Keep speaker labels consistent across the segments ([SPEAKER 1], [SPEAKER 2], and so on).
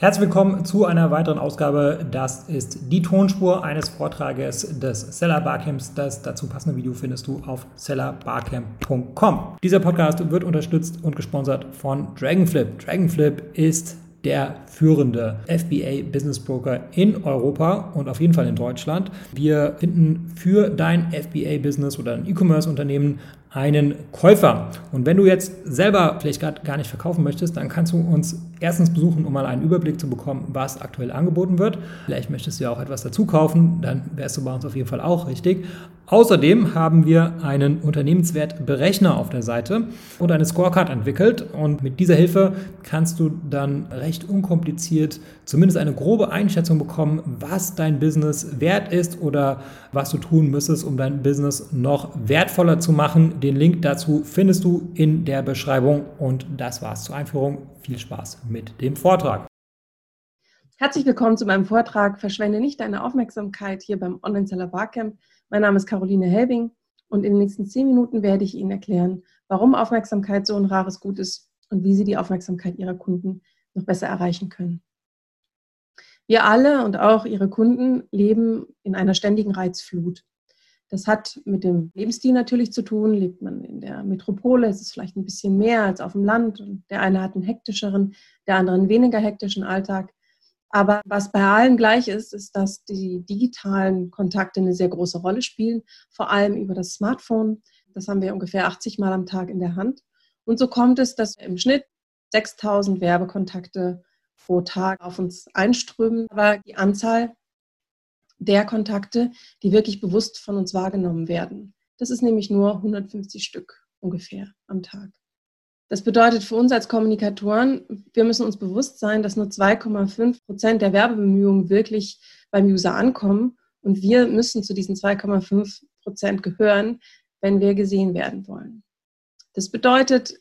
[SPEAKER 1] Herzlich willkommen zu einer weiteren Ausgabe. Das ist die Tonspur eines Vortrages des Seller Barcamps. Das dazu passende Video findest du auf sellerbarcamp.com. Dieser Podcast wird unterstützt und gesponsert von Dragonflip. Dragonflip ist der führende FBA Business Broker in Europa und auf jeden Fall in Deutschland. Wir finden für dein FBA Business oder ein E-Commerce Unternehmen einen Käufer. Und wenn du jetzt selber vielleicht gerade gar nicht verkaufen möchtest, dann kannst du uns erstens besuchen, um mal einen Überblick zu bekommen, was aktuell angeboten wird. Vielleicht möchtest du ja auch etwas dazu kaufen, dann wärst du bei uns auf jeden Fall auch richtig. Außerdem haben wir einen Unternehmenswertberechner auf der Seite und eine Scorecard entwickelt. Und mit dieser Hilfe kannst du dann recht unkompliziert zumindest eine grobe Einschätzung bekommen, was dein Business wert ist oder was du tun müsstest, um dein Business noch wertvoller zu machen. Den Link dazu findest du in der Beschreibung. Und das war's zur Einführung. Viel Spaß mit dem Vortrag.
[SPEAKER 2] Herzlich willkommen zu meinem Vortrag Verschwende nicht deine Aufmerksamkeit hier beim Online-Seller Barcamp. Mein Name ist Caroline Helbing und in den nächsten zehn Minuten werde ich Ihnen erklären, warum Aufmerksamkeit so ein rares Gut ist und wie Sie die Aufmerksamkeit Ihrer Kunden noch besser erreichen können. Wir alle und auch Ihre Kunden leben in einer ständigen Reizflut. Das hat mit dem Lebensstil natürlich zu tun. Lebt man in der Metropole, ist es vielleicht ein bisschen mehr als auf dem Land. Der eine hat einen hektischeren, der andere einen weniger hektischen Alltag. Aber was bei allen gleich ist, ist, dass die digitalen Kontakte eine sehr große Rolle spielen, vor allem über das Smartphone. Das haben wir ungefähr 80 Mal am Tag in der Hand. Und so kommt es, dass im Schnitt 6000 Werbekontakte pro Tag auf uns einströmen. Aber die Anzahl der Kontakte, die wirklich bewusst von uns wahrgenommen werden, das ist nämlich nur 150 Stück ungefähr am Tag. Das bedeutet für uns als Kommunikatoren, wir müssen uns bewusst sein, dass nur 2,5 Prozent der Werbebemühungen wirklich beim User ankommen. Und wir müssen zu diesen 2,5 Prozent gehören, wenn wir gesehen werden wollen. Das bedeutet,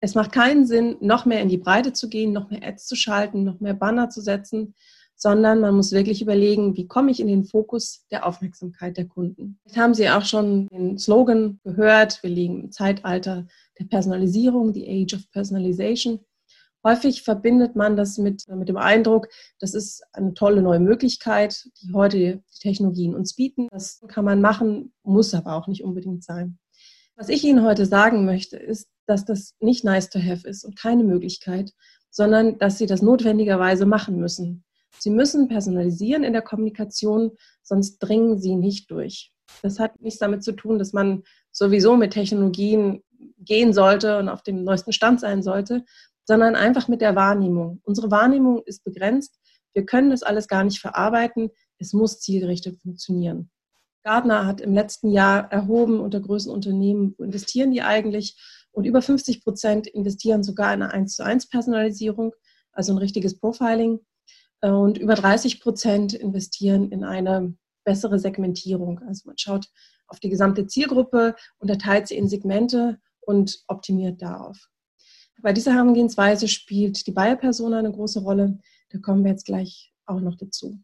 [SPEAKER 2] es macht keinen Sinn, noch mehr in die Breite zu gehen, noch mehr Ads zu schalten, noch mehr Banner zu setzen, sondern man muss wirklich überlegen, wie komme ich in den Fokus der Aufmerksamkeit der Kunden. Jetzt haben Sie auch schon den Slogan gehört, wir liegen im Zeitalter der Personalisierung, die Age of Personalization. Häufig verbindet man das mit, mit dem Eindruck, das ist eine tolle neue Möglichkeit, die heute die Technologien uns bieten. Das kann man machen, muss aber auch nicht unbedingt sein. Was ich Ihnen heute sagen möchte, ist, dass das nicht nice to have ist und keine Möglichkeit, sondern dass Sie das notwendigerweise machen müssen. Sie müssen personalisieren in der Kommunikation, sonst dringen Sie nicht durch. Das hat nichts damit zu tun, dass man sowieso mit Technologien gehen sollte und auf dem neuesten Stand sein sollte, sondern einfach mit der Wahrnehmung. Unsere Wahrnehmung ist begrenzt. Wir können das alles gar nicht verarbeiten. Es muss zielgerichtet funktionieren. Gartner hat im letzten Jahr erhoben unter größten Unternehmen, wo investieren die eigentlich? Und über 50 Prozent investieren sogar in eine 1 zu 1 Personalisierung, also ein richtiges Profiling. Und über 30 Prozent investieren in eine bessere Segmentierung. Also man schaut auf die gesamte Zielgruppe, unterteilt sie in Segmente und optimiert darauf. Bei dieser Herangehensweise spielt die Buyer-Persona eine große Rolle. Da kommen wir jetzt gleich auch noch dazu.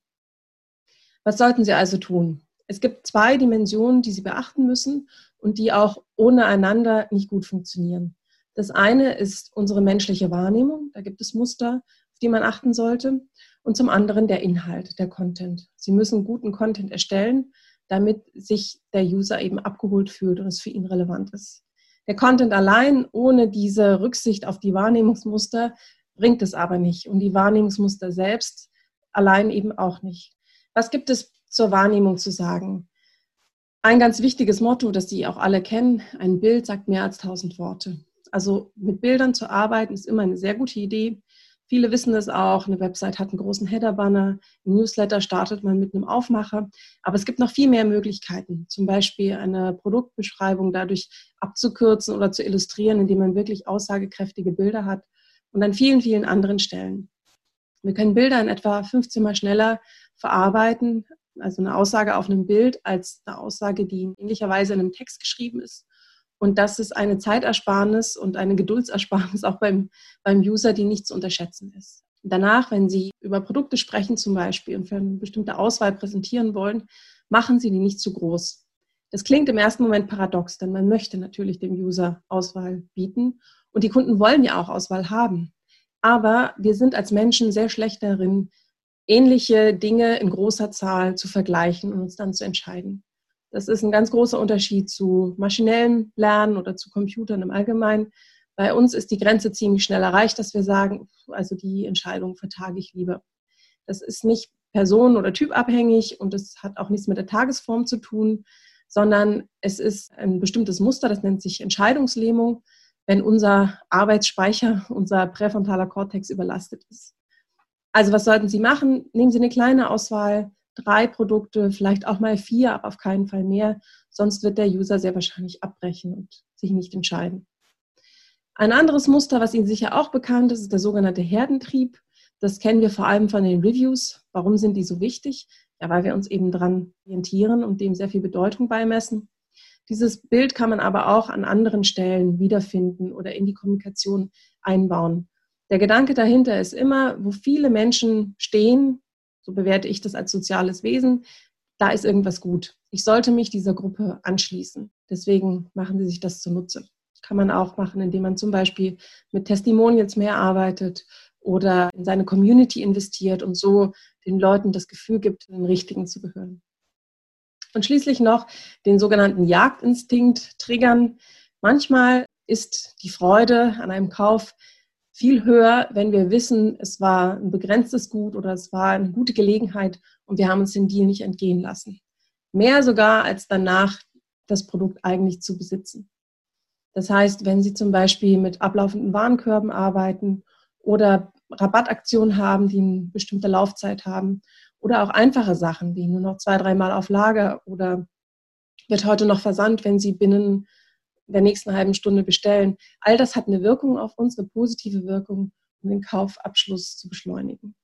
[SPEAKER 2] Was sollten Sie also tun? Es gibt zwei Dimensionen, die Sie beachten müssen und die auch ohne einander nicht gut funktionieren. Das eine ist unsere menschliche Wahrnehmung. Da gibt es Muster, auf die man achten sollte und zum anderen der Inhalt, der Content. Sie müssen guten Content erstellen, damit sich der User eben abgeholt fühlt und es für ihn relevant ist. Der Content allein ohne diese Rücksicht auf die Wahrnehmungsmuster bringt es aber nicht und die Wahrnehmungsmuster selbst allein eben auch nicht. Was gibt es zur Wahrnehmung zu sagen? Ein ganz wichtiges Motto, das Sie auch alle kennen, ein Bild sagt mehr als tausend Worte. Also mit Bildern zu arbeiten ist immer eine sehr gute Idee. Viele wissen das auch. Eine Website hat einen großen Header-Banner. Ein Newsletter startet man mit einem Aufmacher. Aber es gibt noch viel mehr Möglichkeiten. Zum Beispiel eine Produktbeschreibung dadurch abzukürzen oder zu illustrieren, indem man wirklich aussagekräftige Bilder hat. Und an vielen, vielen anderen Stellen. Wir können Bilder in etwa 15 Mal schneller verarbeiten, also eine Aussage auf einem Bild, als eine Aussage, die in ähnlicher Weise in einem Text geschrieben ist. Und das ist eine Zeitersparnis und eine Geduldsersparnis auch beim, beim User, die nicht zu unterschätzen ist. Danach, wenn Sie über Produkte sprechen zum Beispiel und für eine bestimmte Auswahl präsentieren wollen, machen Sie die nicht zu groß. Das klingt im ersten Moment paradox, denn man möchte natürlich dem User Auswahl bieten und die Kunden wollen ja auch Auswahl haben. Aber wir sind als Menschen sehr schlecht darin, ähnliche Dinge in großer Zahl zu vergleichen und uns dann zu entscheiden. Das ist ein ganz großer Unterschied zu maschinellem Lernen oder zu Computern im Allgemeinen. Bei uns ist die Grenze ziemlich schnell erreicht, dass wir sagen, also die Entscheidung vertage ich lieber. Das ist nicht personen- oder typabhängig und es hat auch nichts mit der Tagesform zu tun, sondern es ist ein bestimmtes Muster, das nennt sich Entscheidungslähmung, wenn unser Arbeitsspeicher, unser präfrontaler Kortex überlastet ist. Also was sollten Sie machen? Nehmen Sie eine kleine Auswahl, drei Produkte, vielleicht auch mal vier, aber auf keinen Fall mehr. Sonst wird der User sehr wahrscheinlich abbrechen und sich nicht entscheiden. Ein anderes Muster, was Ihnen sicher auch bekannt ist, ist der sogenannte Herdentrieb. Das kennen wir vor allem von den Reviews. Warum sind die so wichtig? Ja, weil wir uns eben dran orientieren und dem sehr viel Bedeutung beimessen. Dieses Bild kann man aber auch an anderen Stellen wiederfinden oder in die Kommunikation einbauen. Der Gedanke dahinter ist immer, wo viele Menschen stehen, so bewerte ich das als soziales Wesen, da ist irgendwas gut. Ich sollte mich dieser Gruppe anschließen. Deswegen machen Sie sich das zunutze. Kann man auch machen, indem man zum Beispiel mit Testimonials mehr arbeitet oder in seine Community investiert und so den Leuten das Gefühl gibt, den Richtigen zu gehören. Und schließlich noch den sogenannten Jagdinstinkt triggern. Manchmal ist die Freude an einem Kauf viel höher, wenn wir wissen, es war ein begrenztes Gut oder es war eine gute Gelegenheit und wir haben uns den Deal nicht entgehen lassen. Mehr sogar als danach das Produkt eigentlich zu besitzen. Das heißt, wenn Sie zum Beispiel mit ablaufenden Warenkörben arbeiten oder Rabattaktionen haben, die eine bestimmte Laufzeit haben oder auch einfache Sachen wie nur noch zwei, dreimal auf Lager oder wird heute noch versandt, wenn Sie binnen der nächsten halben Stunde bestellen. All das hat eine Wirkung auf uns, eine positive Wirkung, um den Kaufabschluss zu beschleunigen.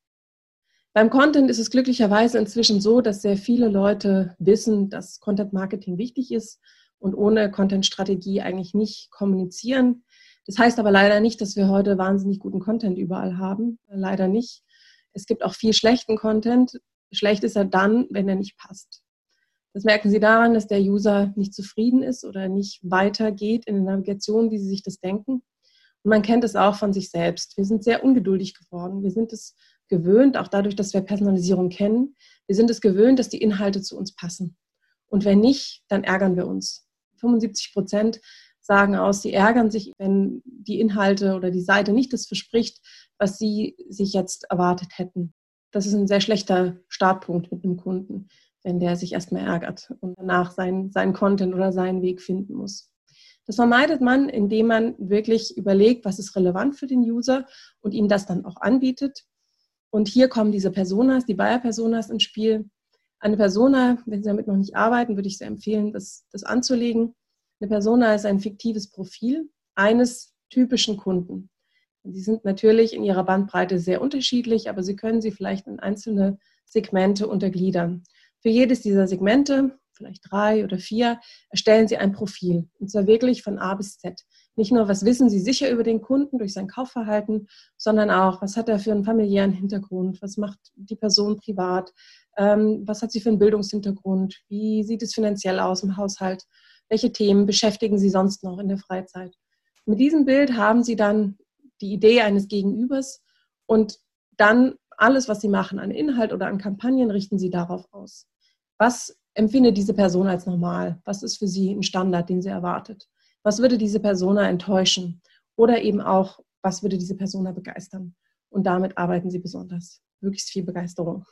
[SPEAKER 2] Beim Content ist es glücklicherweise inzwischen so, dass sehr viele Leute wissen, dass Content Marketing wichtig ist und ohne Content-Strategie eigentlich nicht kommunizieren. Das heißt aber leider nicht, dass wir heute wahnsinnig guten Content überall haben. Leider nicht. Es gibt auch viel schlechten Content. Schlecht ist er dann, wenn er nicht passt. Das merken Sie daran, dass der User nicht zufrieden ist oder nicht weitergeht in der Navigation, wie Sie sich das denken. Und man kennt es auch von sich selbst. Wir sind sehr ungeduldig geworden. Wir sind es gewöhnt, auch dadurch, dass wir Personalisierung kennen. Wir sind es gewöhnt, dass die Inhalte zu uns passen. Und wenn nicht, dann ärgern wir uns. 75 Prozent sagen aus, sie ärgern sich, wenn die Inhalte oder die Seite nicht das verspricht, was sie sich jetzt erwartet hätten. Das ist ein sehr schlechter Startpunkt mit einem Kunden, wenn der sich erstmal ärgert und danach seinen, seinen Content oder seinen Weg finden muss. Das vermeidet man, indem man wirklich überlegt, was ist relevant für den User und ihm das dann auch anbietet. Und hier kommen diese Personas, die Buyer-Personas ins Spiel. Eine Persona, wenn Sie damit noch nicht arbeiten, würde ich sehr empfehlen, das, das anzulegen. Eine Persona ist ein fiktives Profil eines typischen Kunden. Die sind natürlich in ihrer Bandbreite sehr unterschiedlich, aber Sie können sie vielleicht in einzelne Segmente untergliedern. Für jedes dieser Segmente, vielleicht drei oder vier, erstellen Sie ein Profil. Und zwar wirklich von A bis Z. Nicht nur, was wissen Sie sicher über den Kunden durch sein Kaufverhalten, sondern auch, was hat er für einen familiären Hintergrund, was macht die Person privat, ähm, was hat sie für einen Bildungshintergrund, wie sieht es finanziell aus im Haushalt welche Themen beschäftigen Sie sonst noch in der Freizeit? Mit diesem Bild haben Sie dann die Idee eines Gegenübers und dann alles, was Sie machen an Inhalt oder an Kampagnen, richten Sie darauf aus. Was empfindet diese Person als normal? Was ist für Sie ein Standard, den sie erwartet? Was würde diese Persona enttäuschen? Oder eben auch, was würde diese Persona begeistern? Und damit arbeiten Sie besonders. Möglichst viel Begeisterung.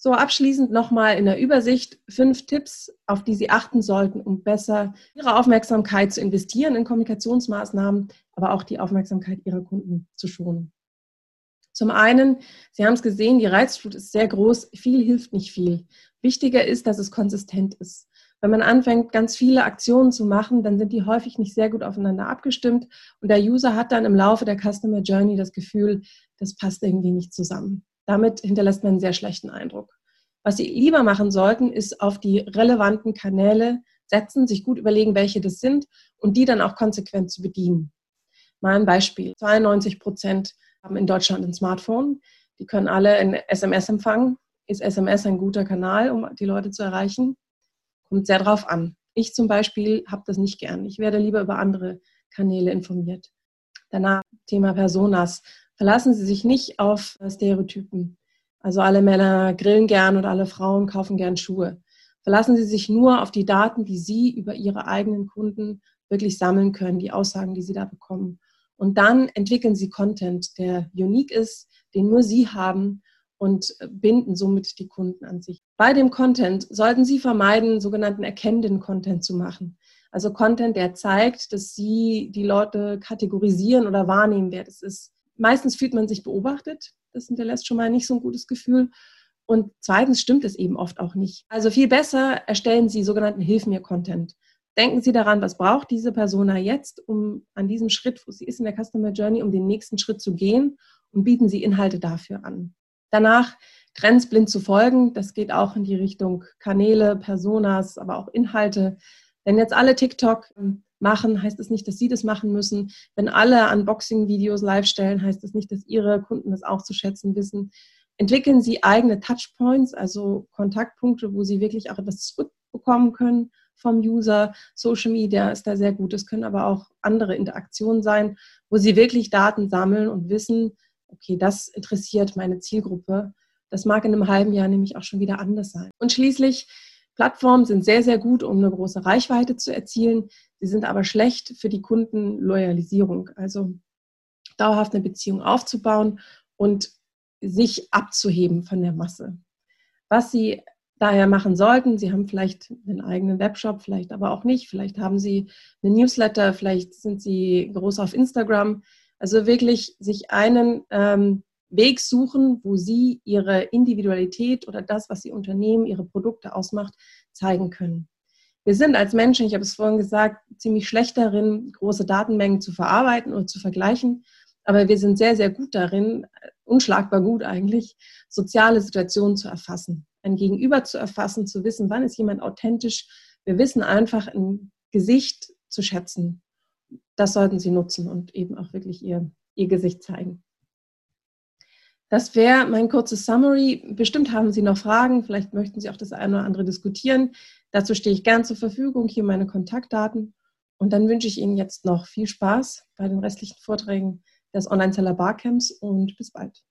[SPEAKER 2] So, abschließend nochmal in der Übersicht fünf Tipps, auf die Sie achten sollten, um besser Ihre Aufmerksamkeit zu investieren in Kommunikationsmaßnahmen, aber auch die Aufmerksamkeit Ihrer Kunden zu schonen. Zum einen, Sie haben es gesehen, die Reizflut ist sehr groß, viel hilft nicht viel. Wichtiger ist, dass es konsistent ist. Wenn man anfängt, ganz viele Aktionen zu machen, dann sind die häufig nicht sehr gut aufeinander abgestimmt und der User hat dann im Laufe der Customer Journey das Gefühl, das passt irgendwie nicht zusammen. Damit hinterlässt man einen sehr schlechten Eindruck. Was Sie lieber machen sollten, ist auf die relevanten Kanäle setzen, sich gut überlegen, welche das sind und die dann auch konsequent zu bedienen. Mal ein Beispiel. 92 Prozent haben in Deutschland ein Smartphone. Die können alle ein SMS empfangen. Ist SMS ein guter Kanal, um die Leute zu erreichen? Kommt sehr drauf an. Ich zum Beispiel habe das nicht gern. Ich werde lieber über andere Kanäle informiert. Danach Thema Personas. Verlassen Sie sich nicht auf Stereotypen. Also alle Männer grillen gern und alle Frauen kaufen gern Schuhe. Verlassen Sie sich nur auf die Daten, die Sie über Ihre eigenen Kunden wirklich sammeln können, die Aussagen, die Sie da bekommen. Und dann entwickeln Sie Content, der unique ist, den nur Sie haben und binden somit die Kunden an sich. Bei dem Content sollten Sie vermeiden, sogenannten erkennenden Content zu machen. Also Content, der zeigt, dass Sie die Leute kategorisieren oder wahrnehmen, wer das ist. Meistens fühlt man sich beobachtet. Das hinterlässt schon mal nicht so ein gutes Gefühl. Und zweitens stimmt es eben oft auch nicht. Also viel besser erstellen Sie sogenannten Hilf mir Content. Denken Sie daran, was braucht diese Persona jetzt, um an diesem Schritt, wo sie ist in der Customer Journey, um den nächsten Schritt zu gehen und bieten Sie Inhalte dafür an. Danach Trends blind zu folgen, das geht auch in die Richtung Kanäle, Personas, aber auch Inhalte. Wenn jetzt alle TikTok machen, heißt das nicht, dass Sie das machen müssen. Wenn alle Unboxing-Videos live stellen, heißt das nicht, dass Ihre Kunden das auch zu schätzen wissen entwickeln Sie eigene Touchpoints, also Kontaktpunkte, wo Sie wirklich auch etwas zurückbekommen können vom User. Social Media ist da sehr gut. Es können aber auch andere Interaktionen sein, wo Sie wirklich Daten sammeln und wissen, okay, das interessiert meine Zielgruppe. Das mag in einem halben Jahr nämlich auch schon wieder anders sein. Und schließlich, Plattformen sind sehr, sehr gut, um eine große Reichweite zu erzielen. Sie sind aber schlecht für die Kundenloyalisierung, also dauerhaft eine Beziehung aufzubauen und sich abzuheben von der Masse. Was Sie daher machen sollten, Sie haben vielleicht einen eigenen Webshop, vielleicht aber auch nicht, vielleicht haben Sie eine Newsletter, vielleicht sind Sie groß auf Instagram. Also wirklich sich einen ähm, Weg suchen, wo Sie Ihre Individualität oder das, was Sie unternehmen, Ihre Produkte ausmacht, zeigen können. Wir sind als Menschen, ich habe es vorhin gesagt, ziemlich schlecht darin, große Datenmengen zu verarbeiten oder zu vergleichen. Aber wir sind sehr, sehr gut darin, unschlagbar gut eigentlich, soziale Situationen zu erfassen, ein Gegenüber zu erfassen, zu wissen, wann ist jemand authentisch. Wir wissen einfach ein Gesicht zu schätzen. Das sollten Sie nutzen und eben auch wirklich Ihr, Ihr Gesicht zeigen. Das wäre mein kurzes Summary. Bestimmt haben Sie noch Fragen, vielleicht möchten Sie auch das eine oder andere diskutieren. Dazu stehe ich gern zur Verfügung, hier meine Kontaktdaten. Und dann wünsche ich Ihnen jetzt noch viel Spaß bei den restlichen Vorträgen des Online-Seller Barcamps und bis bald.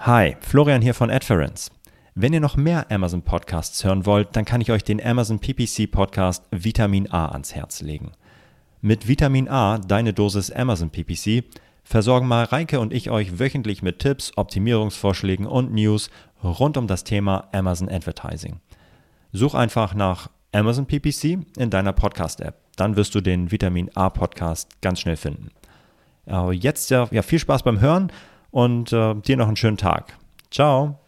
[SPEAKER 3] Hi, Florian hier von Adference. Wenn ihr noch mehr Amazon Podcasts hören wollt, dann kann ich euch den Amazon PPC Podcast Vitamin A ans Herz legen. Mit Vitamin A, deine Dosis Amazon PPC, versorgen Mareike und ich euch wöchentlich mit Tipps, Optimierungsvorschlägen und News rund um das Thema Amazon Advertising. Such einfach nach Amazon PPC in deiner Podcast-App. Dann wirst du den Vitamin A Podcast ganz schnell finden. Äh, jetzt ja, ja, viel Spaß beim Hören und äh, dir noch einen schönen Tag. Ciao.